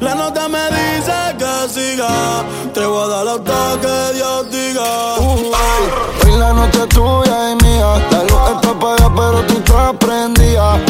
La nota me dice que siga. Te voy a dar hasta que Dios diga. Uh. Hoy la noche es tuya y mía. La luz está apagada, pero tú estás prendida.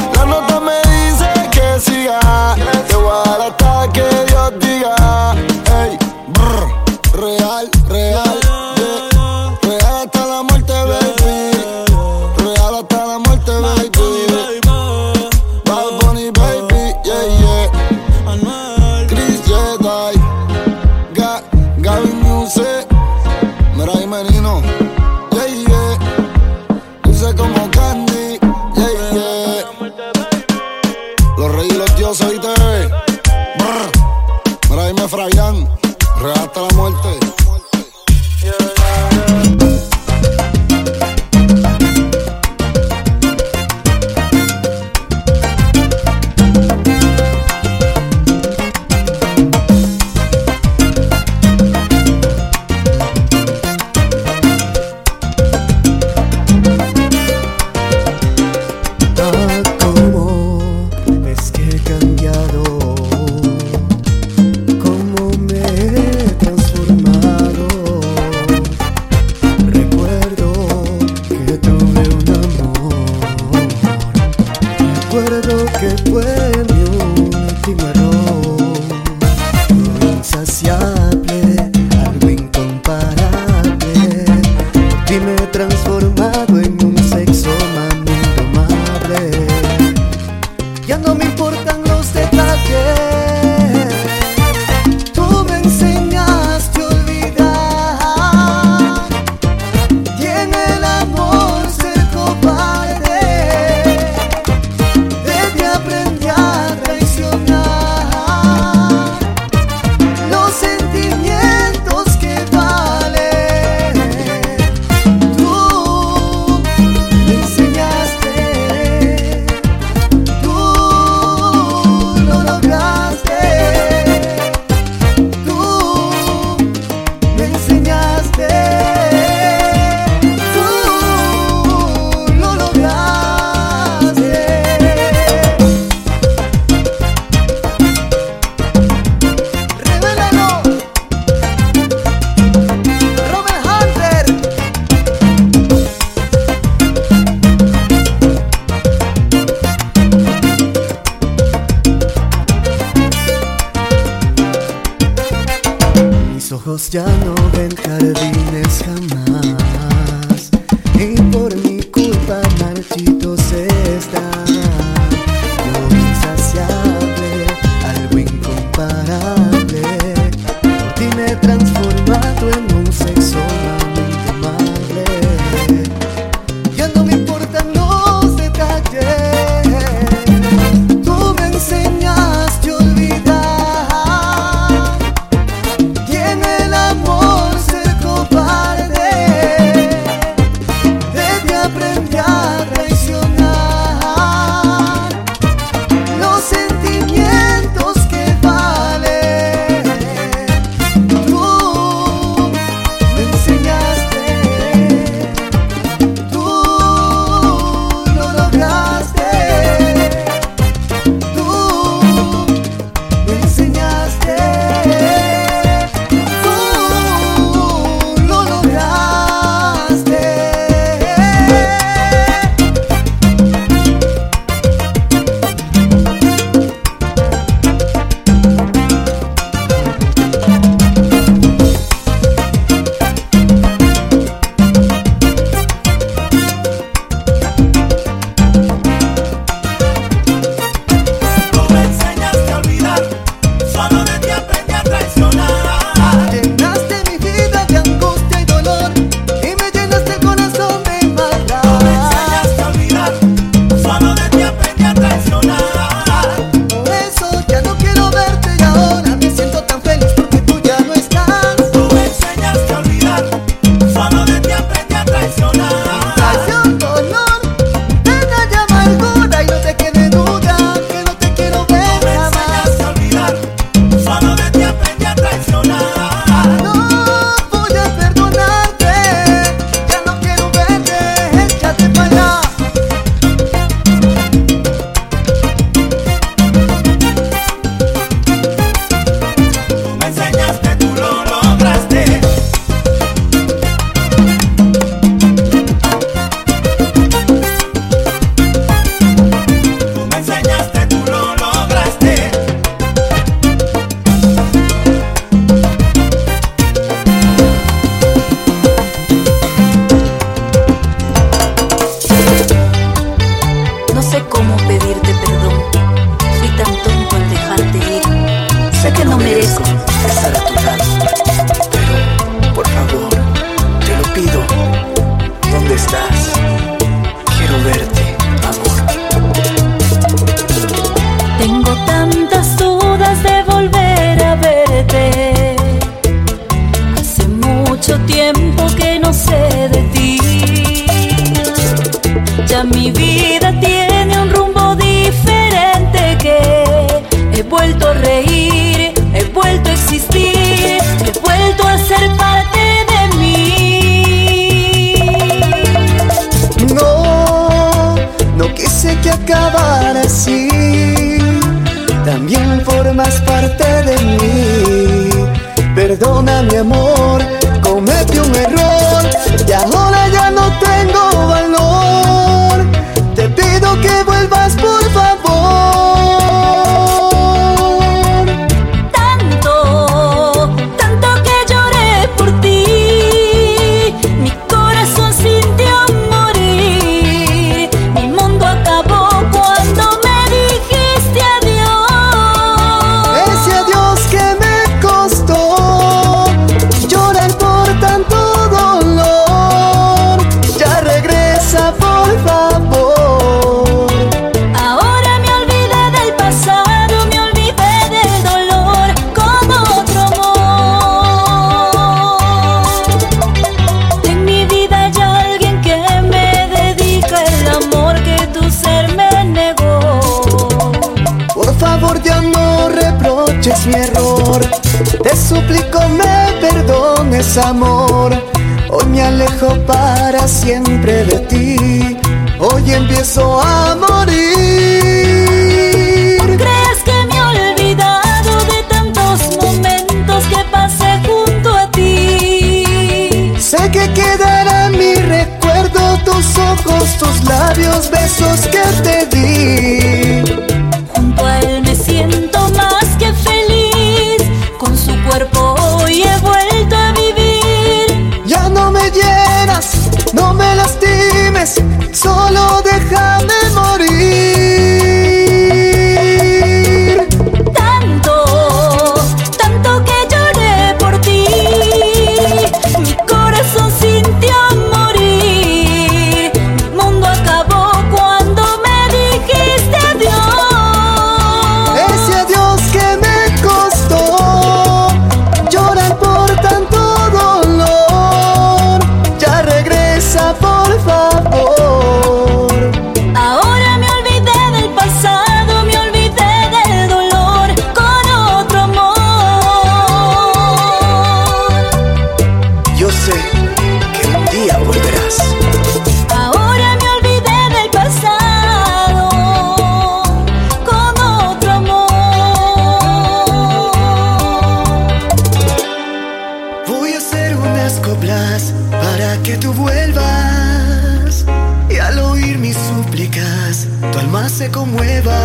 para que tú vuelvas y al oír mis súplicas tu alma se conmueva.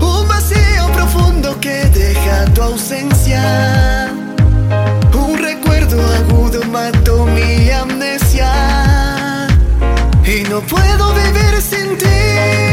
Un vacío profundo que deja tu ausencia. Un recuerdo agudo mató mi amnesia. Y no puedo vivir sin ti.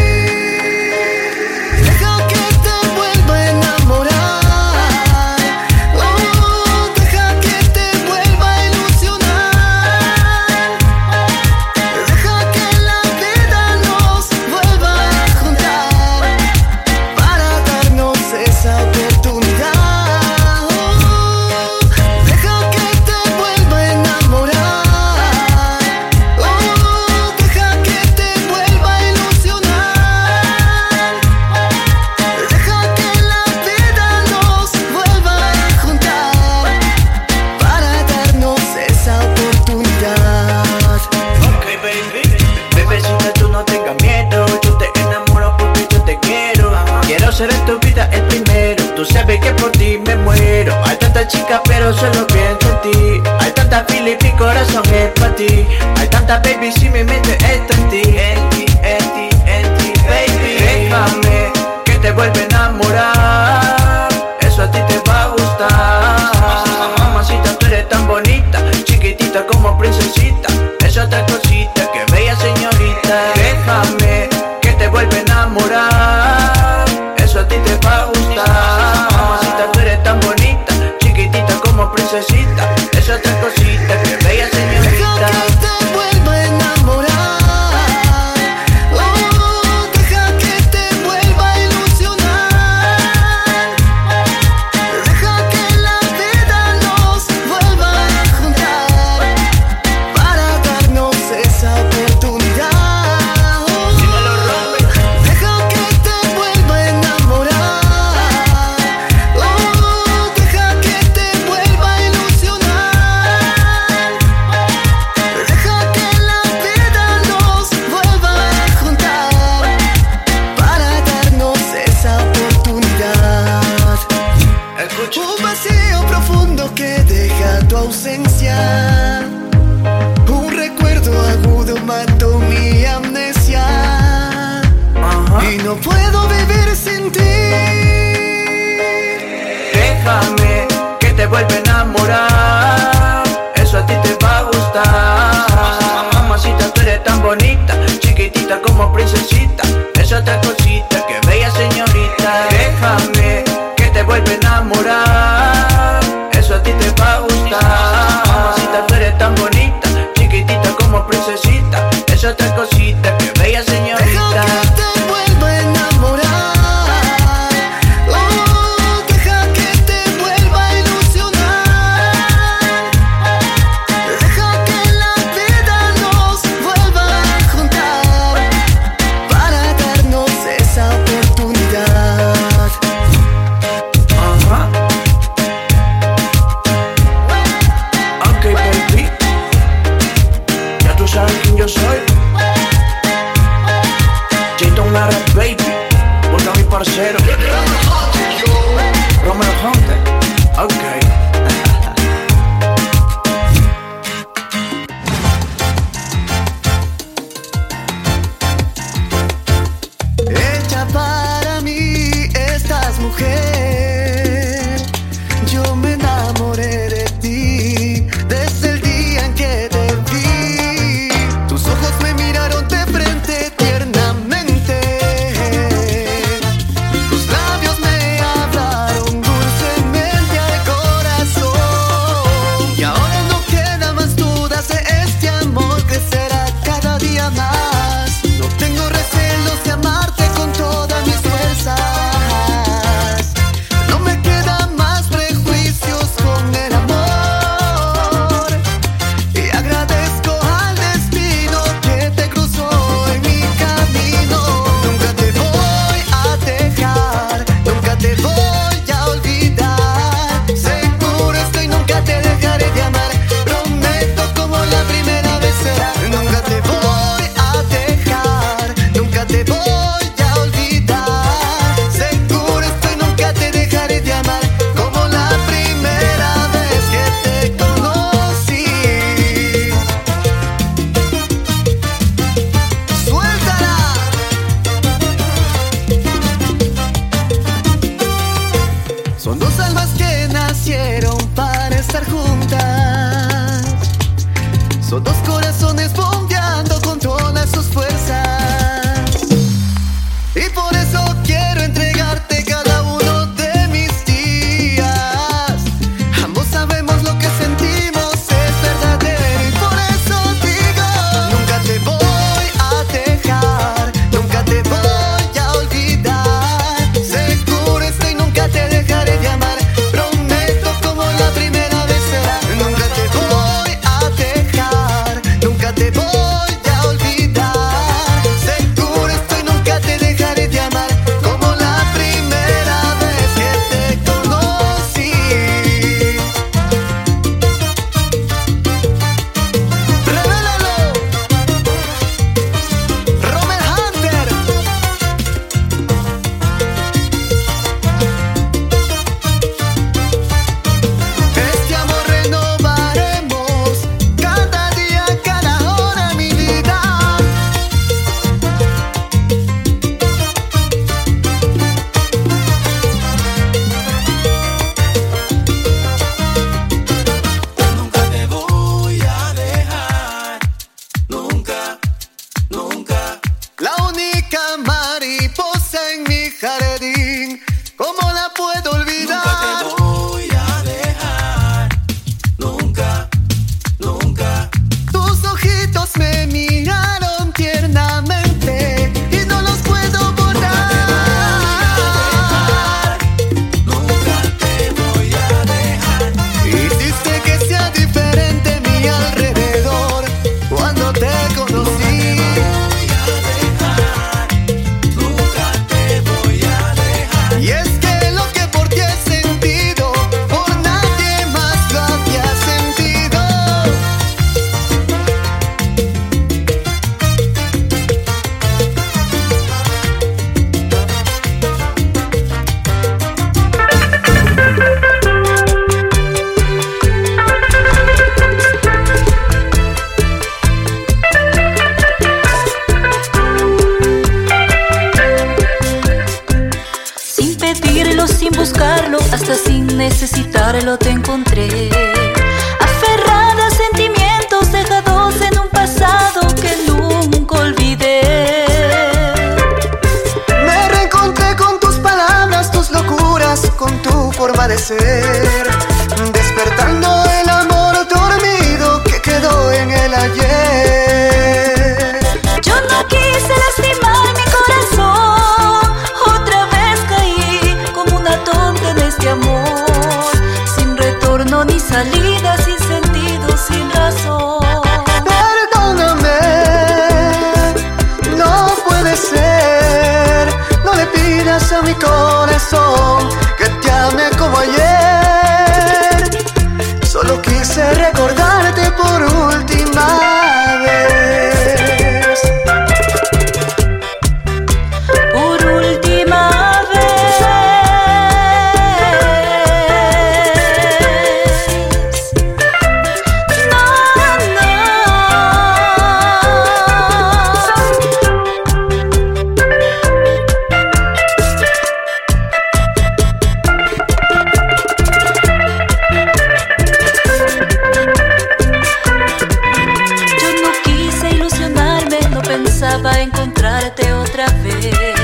esperanza encontrarte otra vez.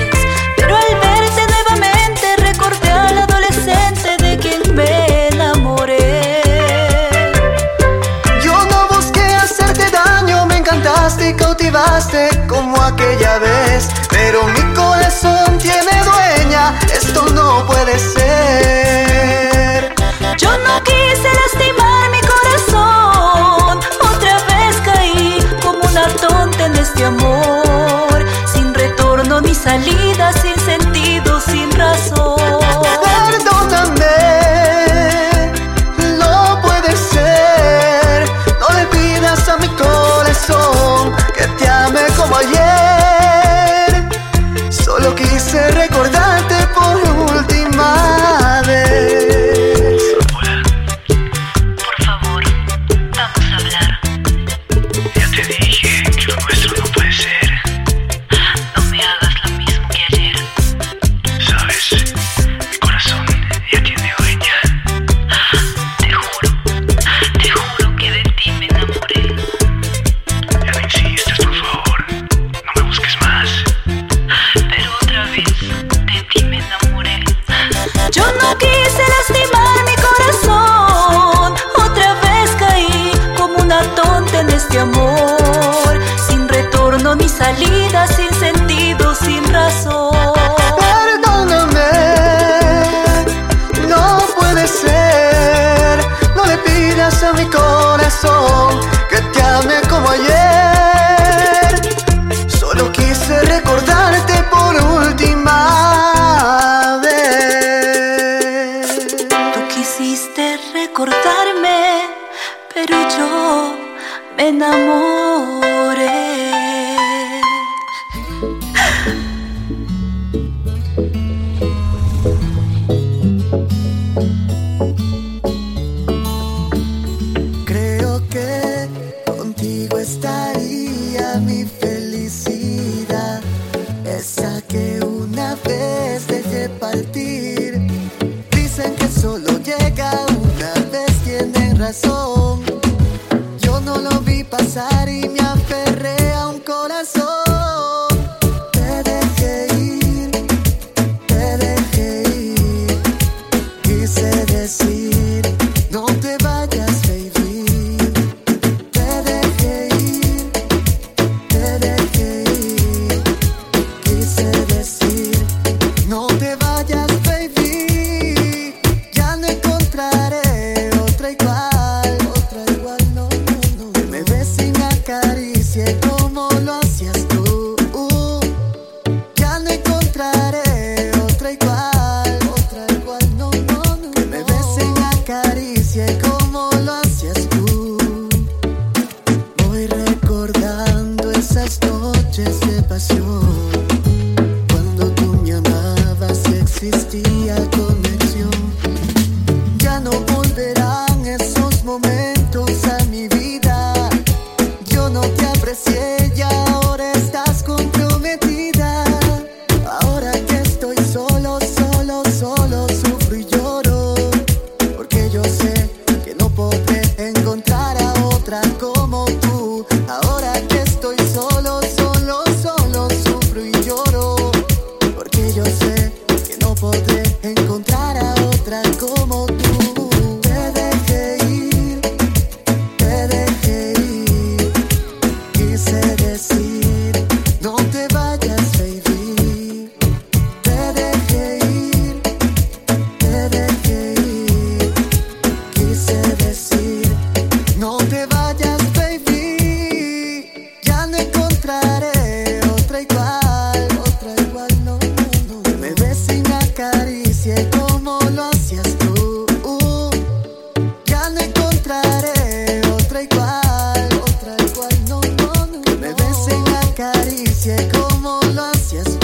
este amor sin retorno ni salida. Yes.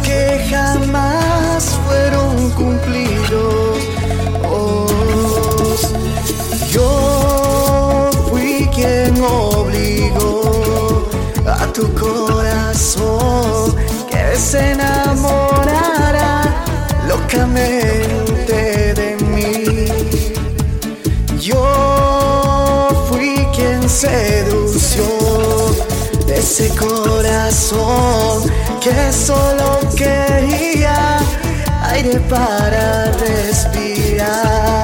que jamás fueron cumplidos. Yo fui quien obligó a tu corazón que se enamorara locamente de mí. Yo fui quien sedució ese corazón que solo quería aire para respirar.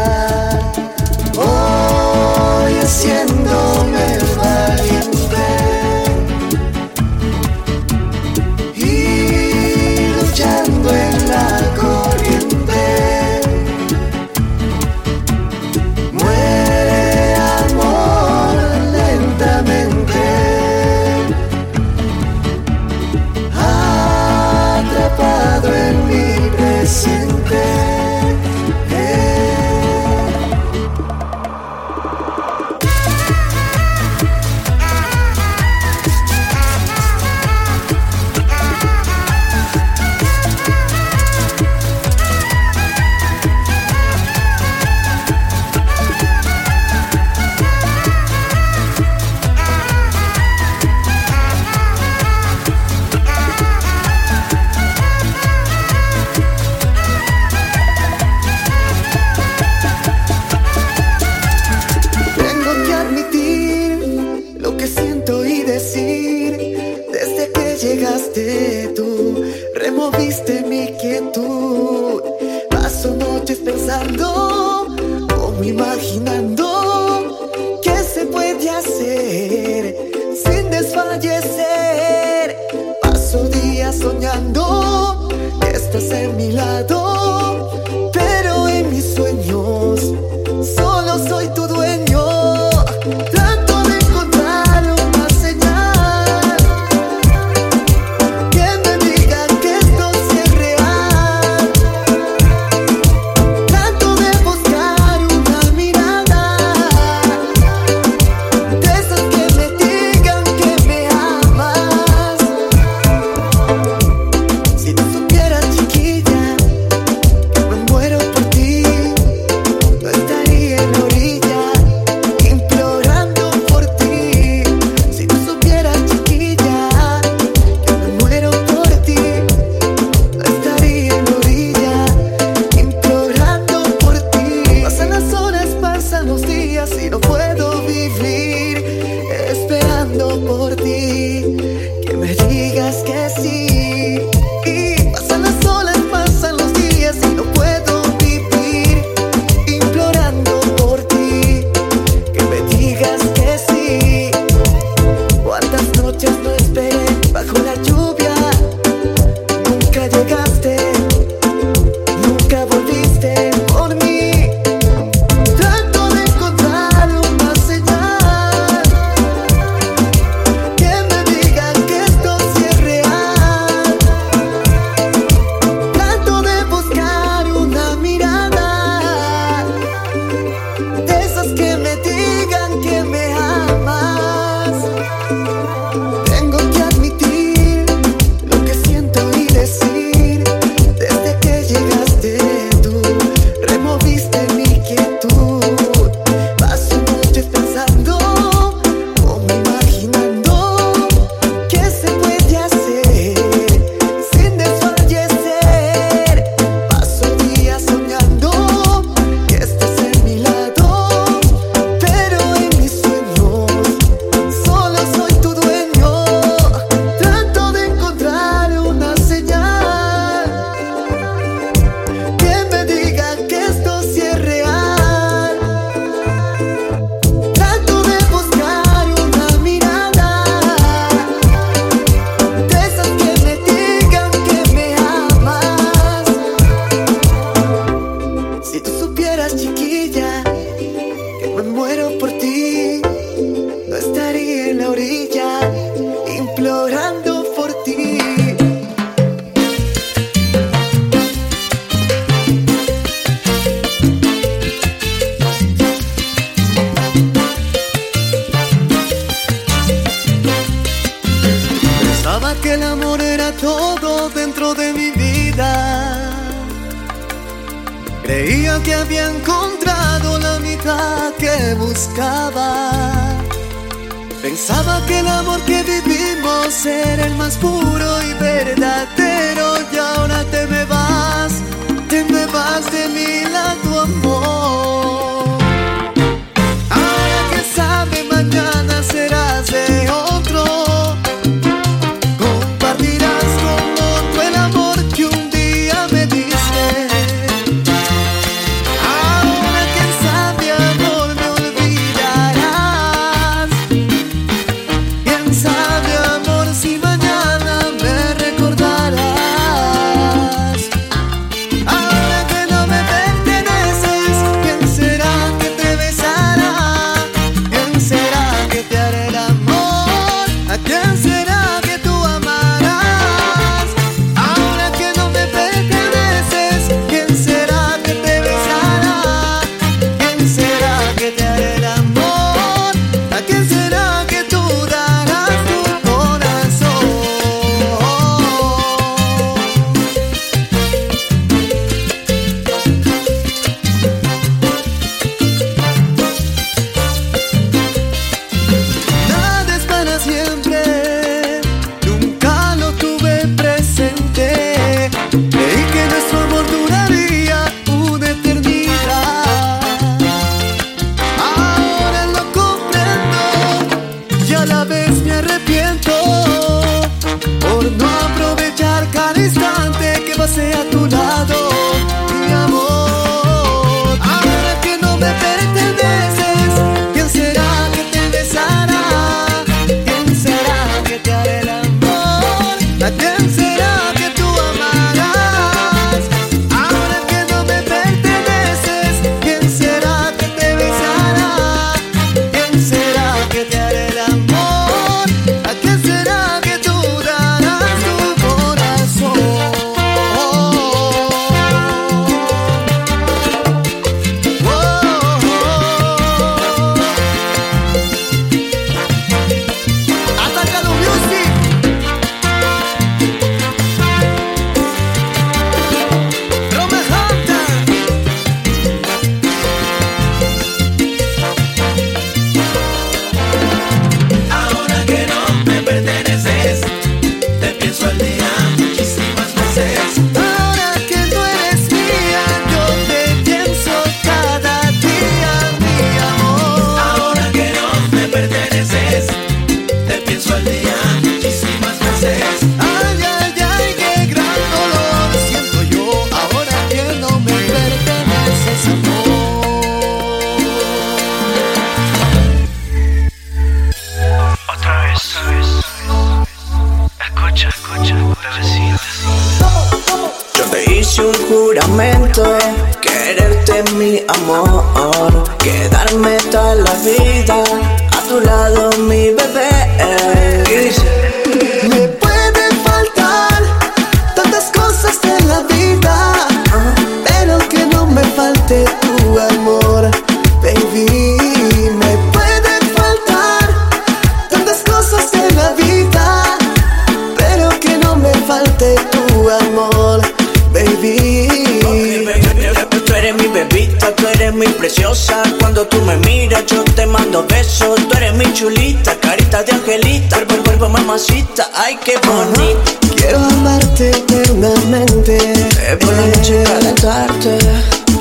besos. Tú eres mi chulita, carita de angelita. Cuerpo, mamacita, ay, qué bonita. Quiero amarte eternamente. Eh, por la noche calentarte.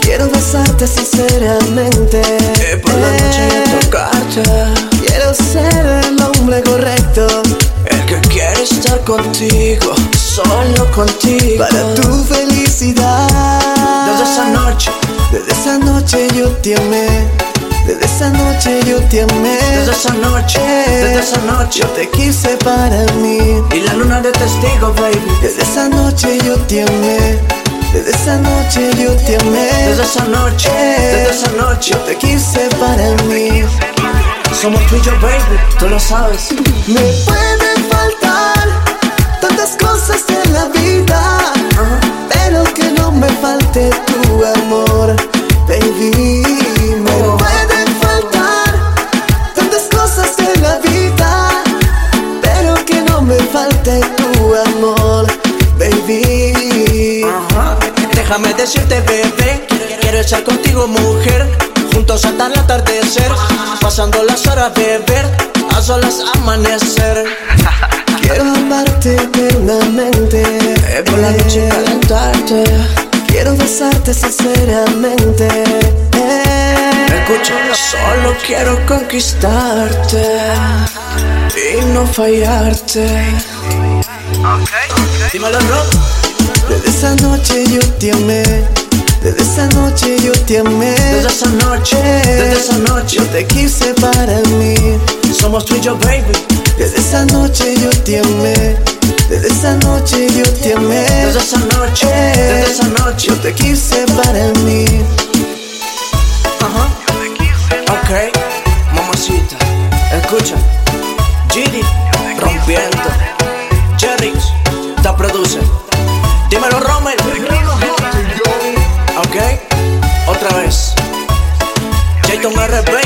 Quiero besarte sinceramente. Eh, por la noche tocarte. Quiero ser el hombre correcto. El que quiere estar contigo, solo contigo. Para tu felicidad. Desde esa noche, desde esa noche yo te. Desde esa noche yo te amé. Desde esa noche, desde esa noche yo te quise para mí. Y la luna de testigo, baby. Desde esa noche yo te amé. Desde esa noche yo te amé. Desde esa noche, desde esa noche yo te quise para mí. Somos tú y yo, baby, tú lo sabes. Me pueden faltar tantas cosas en la vida, pero que no me falte tu amor, baby. Me oh. de tu amor, baby. Ajá. Déjame decirte, bebé, quiero estar contigo, mujer. Juntos hasta el atardecer, pasando las horas, beber, a solas amanecer. Quiero amarte eternamente, eh, por la noche calentarte. Quiero besarte sinceramente. Eh. Me escucho, solo quiero conquistarte y no fallarte. Dímelo, Rob. Desde esa noche yo te amé. Desde esa noche yo te amé. Desde esa noche, desde esa noche yo te quise para mí. Somos tú y yo, baby. Desde esa noche yo te amé. Desde esa noche yo te amé. Desde esa noche, desde esa noche yo te quise para mí. Ajá. Yo te quise ok, mamacita, escucha. Giri rompiendo. agarra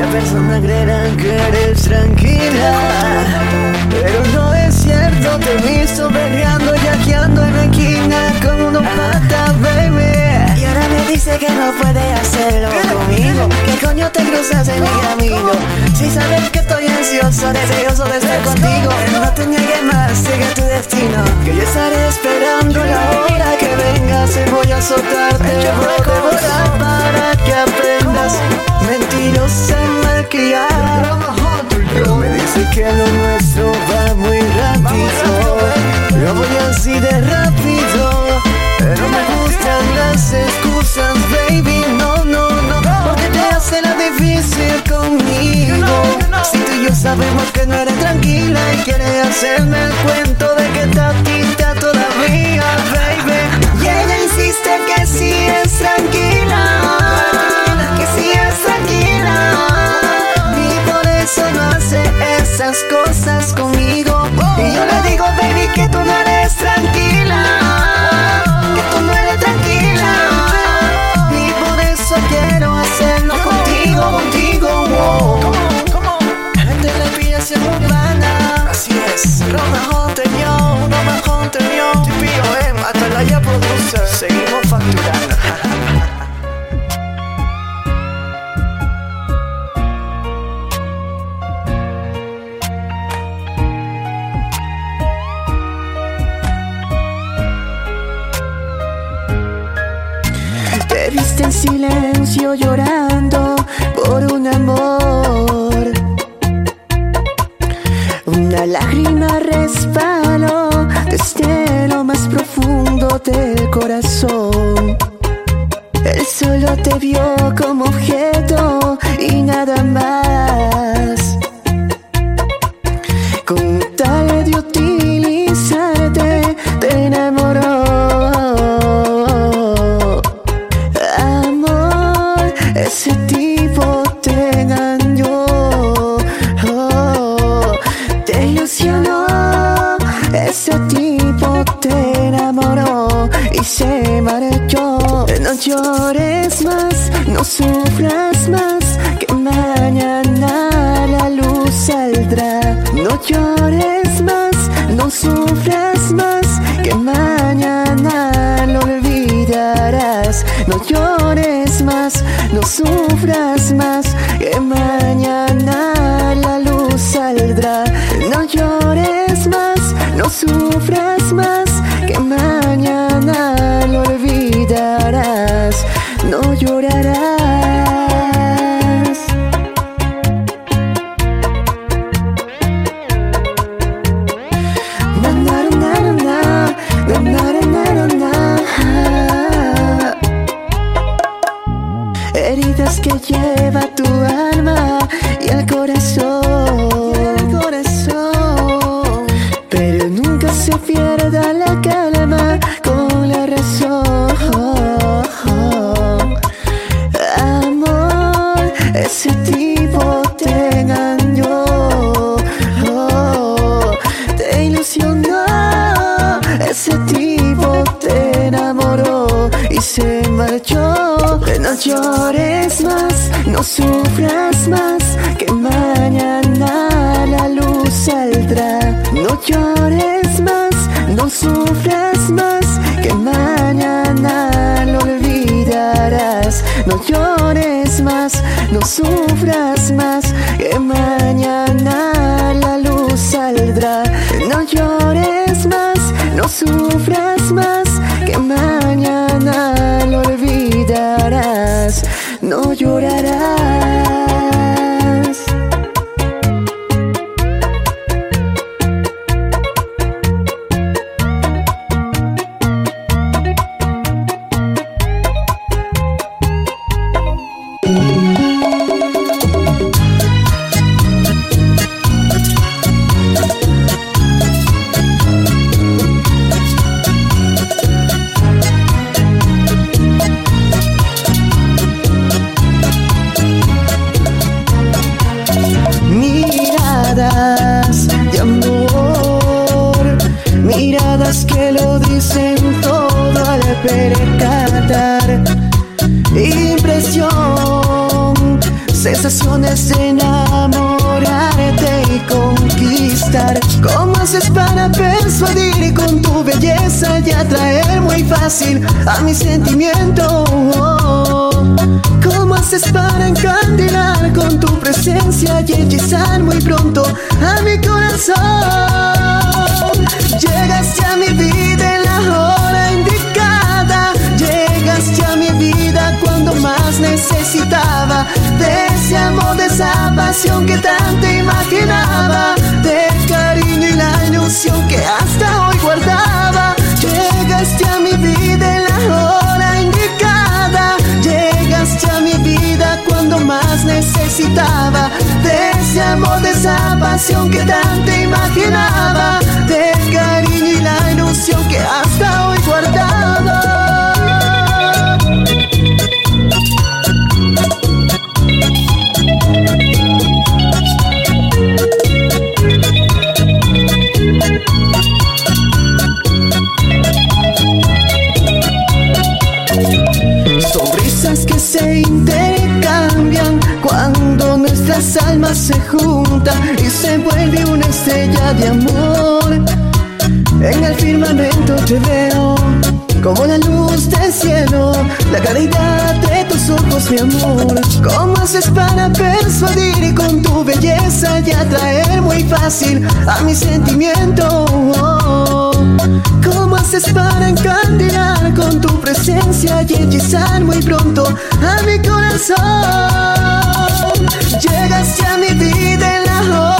La persona creerá que eres tranquila, pero no es cierto. Te he visto peleando, yaqueando en la esquina con unos patos dice que no puede hacerlo conmigo. ¿Qué coño te cruzas en mi camino? Si sabes que estoy ansioso, deseoso de estar contigo. No te niegues más, sigue tu destino. Que yo estaré esperando la hora que vengas y voy a azotarte. Te voy a cobrar para que aprendas. Mentirosa, malcriada. Me dice que lo nuestro va muy rápido. Yo voy así de rápido. Pero me gustan las excusas, baby No, no, no. Porque te hace la difícil conmigo. Si tú y yo sabemos que no eres tranquila Y quieres hacerme el cuento de que tatita todavía, baby. Y ella insiste que sí es tranquila Que sí es tranquila. Y por eso no hace esas cosas conmigo. Y yo le digo, Yes, roll the whole thing, yo. Una lágrima resbaló desde lo más profundo del corazón. Él solo te vio como objeto y nada más. Llores más, no sufras más, que mañana lo olvidarás. No llores más, no sufras vuelve una estrella de amor. En el firmamento te veo como la luz del cielo, la claridad de tus ojos, mi amor. ¿Cómo haces para persuadir y con tu belleza y atraer muy fácil a mi sentimiento? ¿Cómo haces para encandilar con tu presencia y hechizar muy pronto a mi corazón? Llegaste a mi vida en la hora